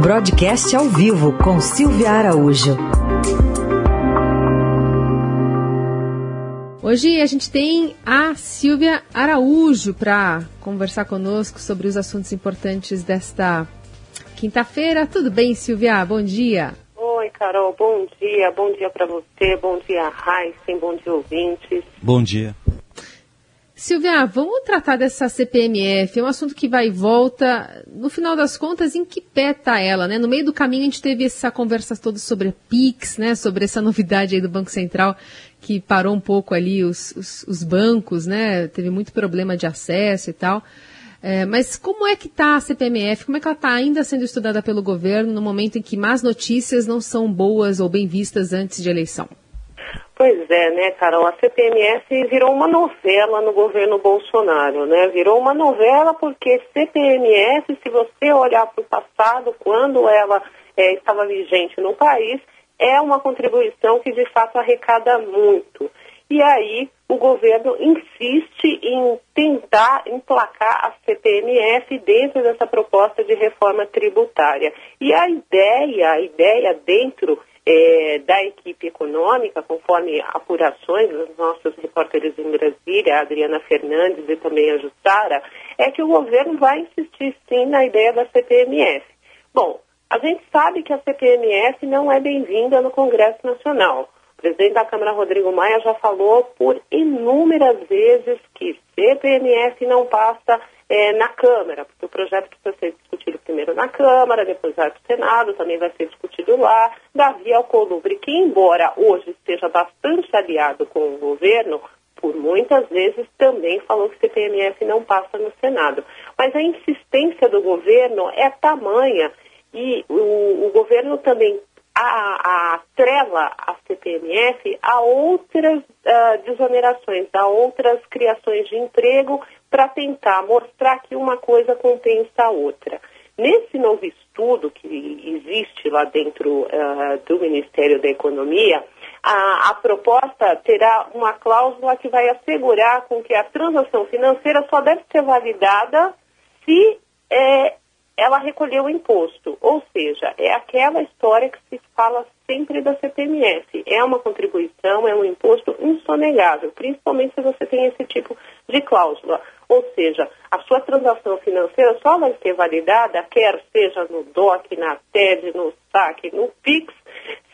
Broadcast ao vivo com Silvia Araújo. Hoje a gente tem a Silvia Araújo para conversar conosco sobre os assuntos importantes desta quinta-feira. Tudo bem, Silvia? Bom dia. Oi, Carol. Bom dia. Bom dia para você. Bom dia, Heisen. Bom dia, ouvintes. Bom dia. Silvia, vamos tratar dessa CPMF. É um assunto que vai e volta. No final das contas, em que pé está ela? Né? No meio do caminho, a gente teve essa conversa toda sobre a PIX, né? sobre essa novidade aí do Banco Central, que parou um pouco ali os, os, os bancos, né? teve muito problema de acesso e tal. É, mas como é que está a CPMF? Como é que ela está ainda sendo estudada pelo governo no momento em que más notícias não são boas ou bem vistas antes de eleição? Pois é, né, Carol? A CPMF virou uma novela no governo Bolsonaro, né? Virou uma novela porque CPMF, se você olhar para o passado, quando ela é, estava vigente no país, é uma contribuição que de fato arrecada muito. E aí o governo insiste em tentar emplacar a CPMF dentro dessa proposta de reforma tributária. E a ideia, a ideia dentro é, da equipe econômica, conforme apurações dos nossos repórteres em Brasília, a Adriana Fernandes e também a Jussara, é que o governo vai insistir sim na ideia da CPMF. Bom, a gente sabe que a CPMF não é bem-vinda no Congresso Nacional. O presidente da Câmara, Rodrigo Maia, já falou por inúmeras vezes que CPMF não passa é, na Câmara, porque o projeto precisa ser discutido primeiro na Câmara, depois vai para o Senado, também vai ser discutido lá. Davi Alcolumbre, que embora hoje esteja bastante aliado com o governo, por muitas vezes também falou que CPMF não passa no Senado. Mas a insistência do governo é tamanha e o, o governo também a, atrela a CPMF a outras uh, desonerações, a outras criações de emprego para tentar mostrar que uma coisa compensa a outra. Nesse novo estudo que existe lá dentro uh, do Ministério da Economia, a, a, proposta terá uma cláusula que vai assegurar com que a transação financeira só deve ser validada se é, ela recolheu o imposto. Ou seja, é aquela história que se fala sempre da CPMF. É uma contribuição, é um imposto insonegável, principalmente se você tem esse tipo de cláusula. Ou seja, a sua transação financeira só vai ser validada, quer seja no DOC, na TED, no SAC, no PIX,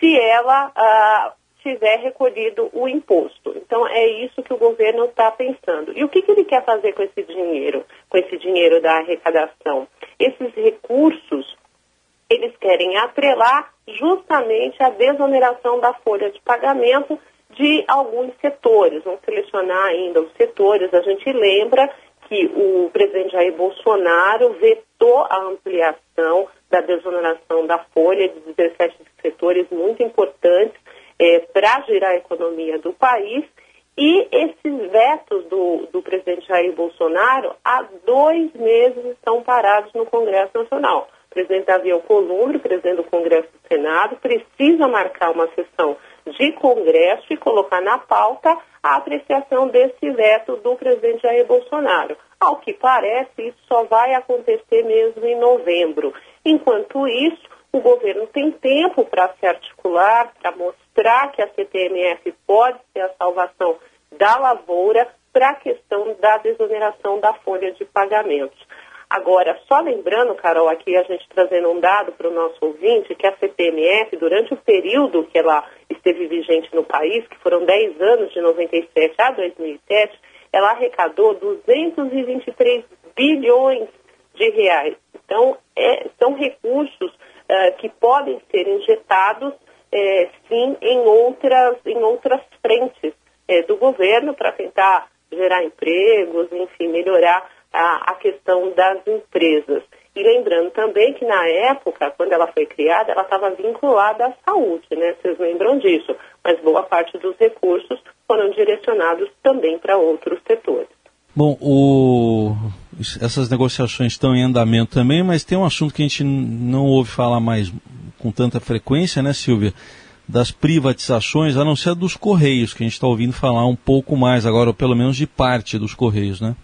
se ela ah, tiver recolhido o imposto. Então, é isso que o governo está pensando. E o que, que ele quer fazer com esse dinheiro, com esse dinheiro da arrecadação? Esses recursos, eles querem atrelar justamente a desoneração da folha de pagamento de alguns setores. Vamos selecionar ainda os setores. A gente lembra que o presidente Jair Bolsonaro vetou a ampliação da desoneração da folha de 17 setores muito importantes é, para girar a economia do país. E esses vetos do, do presidente Jair Bolsonaro há dois meses estão parados no Congresso Nacional. O presidente Davi Alcolumbre, presidente do Congresso do Senado, precisa marcar uma sessão de Congresso e colocar na pauta a apreciação desse veto do presidente Jair Bolsonaro. Ao que parece, isso só vai acontecer mesmo em novembro. Enquanto isso, o governo tem tempo para se articular, para mostrar que a CPMF pode ser a salvação da lavoura para a questão da desoneração da folha de pagamentos. Agora, só lembrando, Carol, aqui a gente trazendo um dado para o nosso ouvinte, que a CPMF, durante o período que ela esteve vigente no país, que foram 10 anos, de 97 a 2007, ela arrecadou 223 bilhões de reais. Então, é, são recursos uh, que podem ser injetados, uh, sim, em outras, em outras frentes uh, do governo para tentar gerar empregos, enfim, melhorar a, a questão das empresas. E lembrando também que na época, quando ela foi criada, ela estava vinculada à saúde, né? Vocês lembram disso? Mas boa parte dos recursos foram direcionados também para outros setores. Bom, o... essas negociações estão em andamento também, mas tem um assunto que a gente não ouve falar mais com tanta frequência, né, Silvia? Das privatizações, a não ser dos Correios, que a gente está ouvindo falar um pouco mais agora, ou pelo menos de parte dos Correios, né?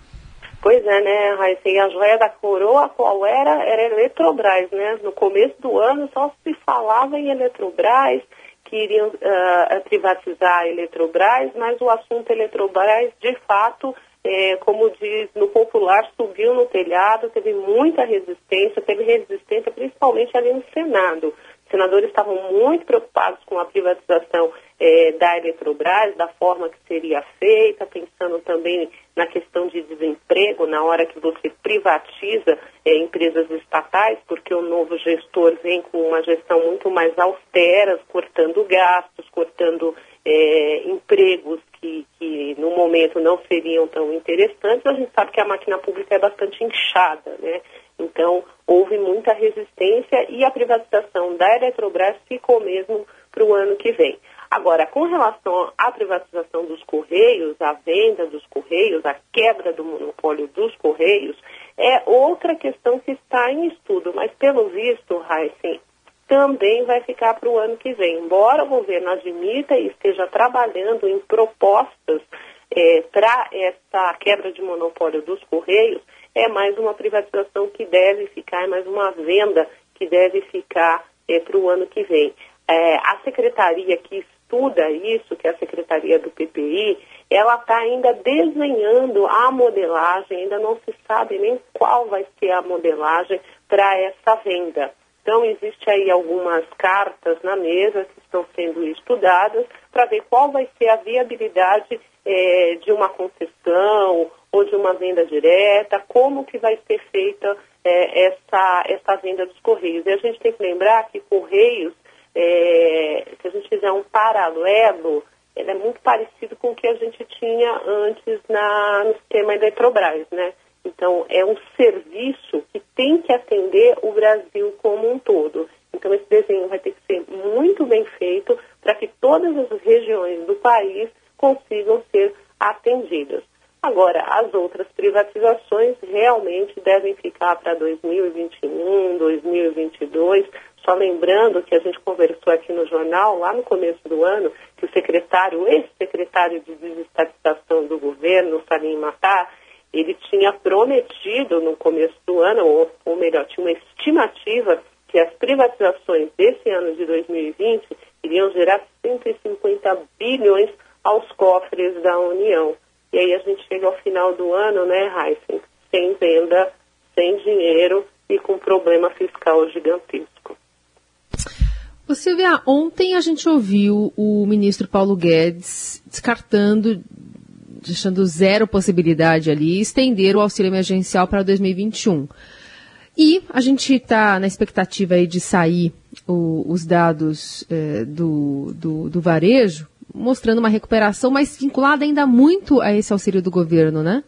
Pois é, né, Raíssa? E a joia da coroa, qual era? Era Eletrobras, né? No começo do ano só se falava em Eletrobras, que iriam uh, privatizar a Eletrobras, mas o assunto Eletrobras, de fato, é, como diz no popular, subiu no telhado, teve muita resistência, teve resistência principalmente ali no Senado. Os senadores estavam muito preocupados com a privatização é, da Eletrobras, da forma que seria feita, pensando também na questão de desemprego, na hora que você privatiza é, empresas estatais, porque o novo gestor vem com uma gestão muito mais austera, cortando gastos, cortando é, empregos que, que no momento não seriam tão interessantes. A gente sabe que a máquina pública é bastante inchada, né? Então, houve muita resistência e a privatização da Eletrobras ficou mesmo para o ano que vem. Agora, com relação à privatização dos Correios, a venda dos Correios, a quebra do monopólio dos Correios, é outra questão que está em estudo, mas pelo visto, Heisen, também vai ficar para o ano que vem. Embora o governo admita e esteja trabalhando em propostas é, para essa quebra de monopólio dos Correios, é mais uma privatização que deve ficar, é mais uma venda que deve ficar é, para o ano que vem. É, a secretaria que estuda isso, que é a Secretaria do PPI, ela está ainda desenhando a modelagem, ainda não se sabe nem qual vai ser a modelagem para essa venda. Então, existe aí algumas cartas na mesa que estão sendo estudadas para ver qual vai ser a viabilidade é, de uma concessão ou de uma venda direta, como que vai ser feita é, essa, essa venda dos Correios. E a gente tem que lembrar que Correios é, se a gente fizer um paralelo, ele é muito parecido com o que a gente tinha antes na, no sistema Eletrobras, né? Então, é um serviço que tem que atender o Brasil como um todo. Então, esse desenho vai ter que ser muito bem feito para que todas as regiões do país consigam ser atendidas. Agora, as outras privatizações realmente devem ficar para 2021, 2022, só lembrando que a gente conversou aqui no jornal, lá no começo do ano, que o secretário, ex-secretário de desestatização do governo, Salim Matar, ele tinha prometido no começo do ano, ou, ou melhor, tinha uma estimativa que as privatizações desse ano de 2020 iriam gerar 150 bilhões aos cofres da União. E aí a gente chega ao final do ano, né, Heisen, sem venda, sem dinheiro e com problema fiscal gigantesco. Ô Silvia, ontem a gente ouviu o ministro Paulo Guedes descartando, deixando zero possibilidade ali, estender o auxílio emergencial para 2021. E a gente está na expectativa aí de sair o, os dados eh, do, do, do varejo, mostrando uma recuperação, mas vinculada ainda muito a esse auxílio do governo, né?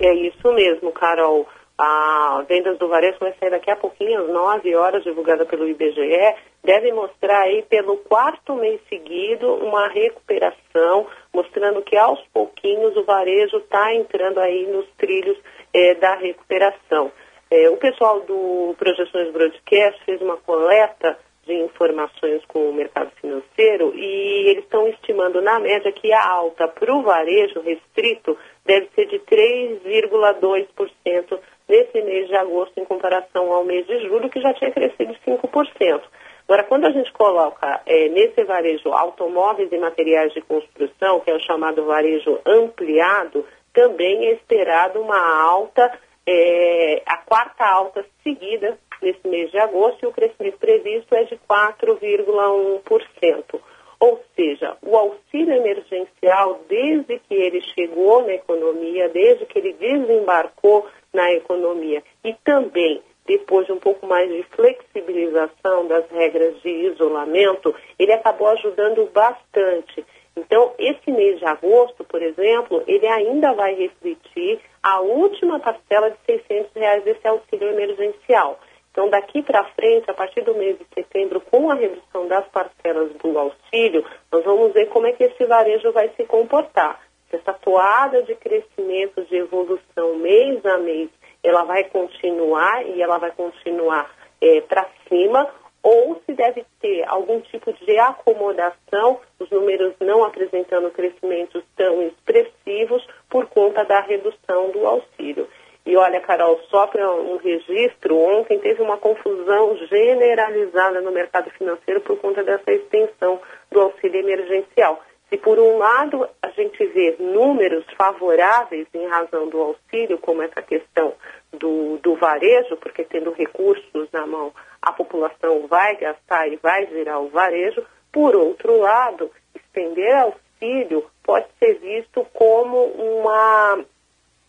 É isso mesmo, Carol. A vendas do varejo vai sair daqui a pouquinho, às 9 horas, divulgada pelo IBGE, deve mostrar aí pelo quarto mês seguido uma recuperação, mostrando que aos pouquinhos o varejo está entrando aí nos trilhos eh, da recuperação. Eh, o pessoal do Projeções Broadcast fez uma coleta de informações com o mercado financeiro e eles estão estimando na média que a alta para o varejo restrito deve ser de 3,2% nesse mês de agosto em comparação ao mês de julho, que já tinha crescido 5%. Agora, quando a gente coloca é, nesse varejo automóveis e materiais de construção, que é o chamado varejo ampliado, também é esperado uma alta, é, a quarta alta seguida nesse mês de agosto, e o crescimento previsto é de 4,1%. Ou seja, o auxílio emergencial, desde que ele chegou na economia, desde que ele desembarcou na economia e também depois de um pouco mais de flexibilização das regras de isolamento, ele acabou ajudando bastante. Então, esse mês de agosto, por exemplo, ele ainda vai refletir a última parcela de 600 reais desse auxílio emergencial. Então, daqui para frente, a partir do mês de setembro, com a redução das parcelas do auxílio, nós vamos ver como é que esse varejo vai se comportar. Essa toada de crescimento, de evolução mês a mês, ela vai continuar e ela vai continuar é, para cima, ou se deve ter algum tipo de acomodação, os números não apresentando crescimentos tão expressivos por conta da redução do auxílio. E olha, Carol, só para um registro, ontem teve uma confusão generalizada no mercado financeiro por conta dessa extensão do auxílio emergencial. Se por um lado a gente vê números favoráveis em razão do auxílio, como essa questão do, do varejo, porque tendo recursos na mão, a população vai gastar e vai virar o varejo, por outro lado, estender auxílio pode ser visto como uma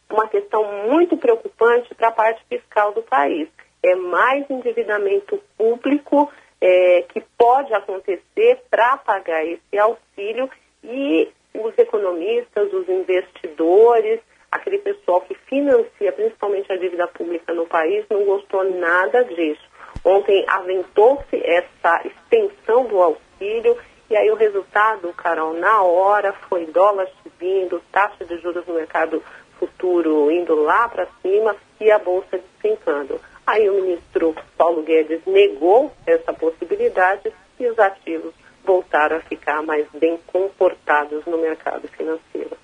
uma questão muito preocupante para a parte fiscal do país. É mais endividamento público é, que pode acontecer para pagar esse auxílio e os economistas, os investidores, aquele pessoal que financia principalmente a dívida pública no país não gostou nada disso. Ontem aventou-se essa extensão do auxílio e aí o resultado, Carol, na hora foi dólar subindo, taxa de juros no mercado futuro indo lá para cima e a bolsa despencando. Aí o ministro Paulo Guedes negou essa possibilidade e os ativos voltaram a ficar mais bem comportados no mercado financeiro.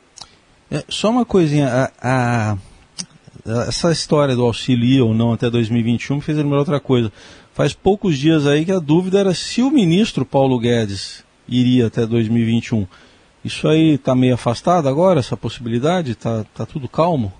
É, só uma coisinha, a, a, essa história do auxílio ou não até 2021 me fez lembrar outra coisa. Faz poucos dias aí que a dúvida era se o ministro Paulo Guedes iria até 2021. Isso aí está meio afastado agora, essa possibilidade? Está tá tudo calmo?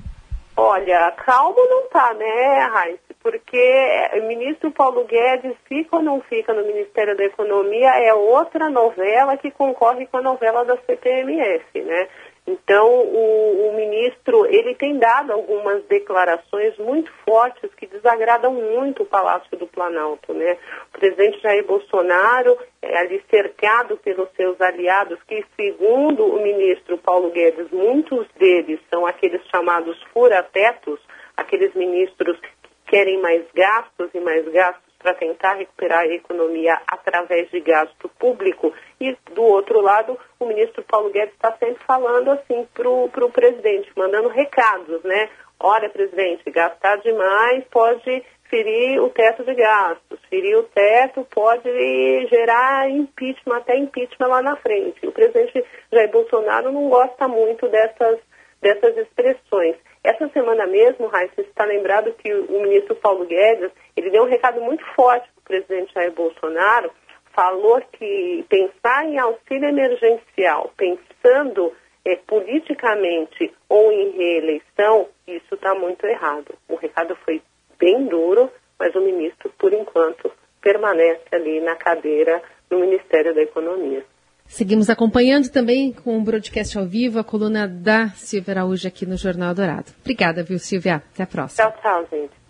Olha, calmo não está, né, Raíssa? Porque o ministro Paulo Guedes fica ou não fica no Ministério da Economia é outra novela que concorre com a novela da CPMF, né? Então, o, o, ministro, ele tem dado algumas declarações muito fortes que desagradam muito o Palácio do Planalto, né? O presidente Jair Bolsonaro é ali cercado pelos seus aliados, que segundo o ministro Paulo Guedes, muitos deles são aqueles chamados furatetos, aqueles ministros que querem mais gastos e mais gastos para tentar recuperar a economia através de gasto público. E, do outro lado, o ministro Paulo Guedes está sempre falando assim para o presidente, mandando recados, né? Olha, presidente, gastar demais pode ferir o teto de gastos. Ferir o teto pode gerar impeachment, até impeachment lá na frente. O presidente Jair Bolsonaro não gosta muito dessas, dessas expressões. Essa semana mesmo, Raíssa, está lembrado que o ministro Paulo Guedes, ele deu um recado muito forte para o presidente Jair Bolsonaro, falou que pensar em auxílio emergencial, pensando é, politicamente ou em reeleição, isso está muito errado. O recado foi bem duro, mas o ministro, por enquanto, permanece ali na cadeira no Ministério da Economia. Seguimos acompanhando também com o broadcast ao vivo a coluna da Silvia Araújo aqui no Jornal Dourado. Obrigada, viu, Silvia? Até a próxima. Tchau, tchau, gente.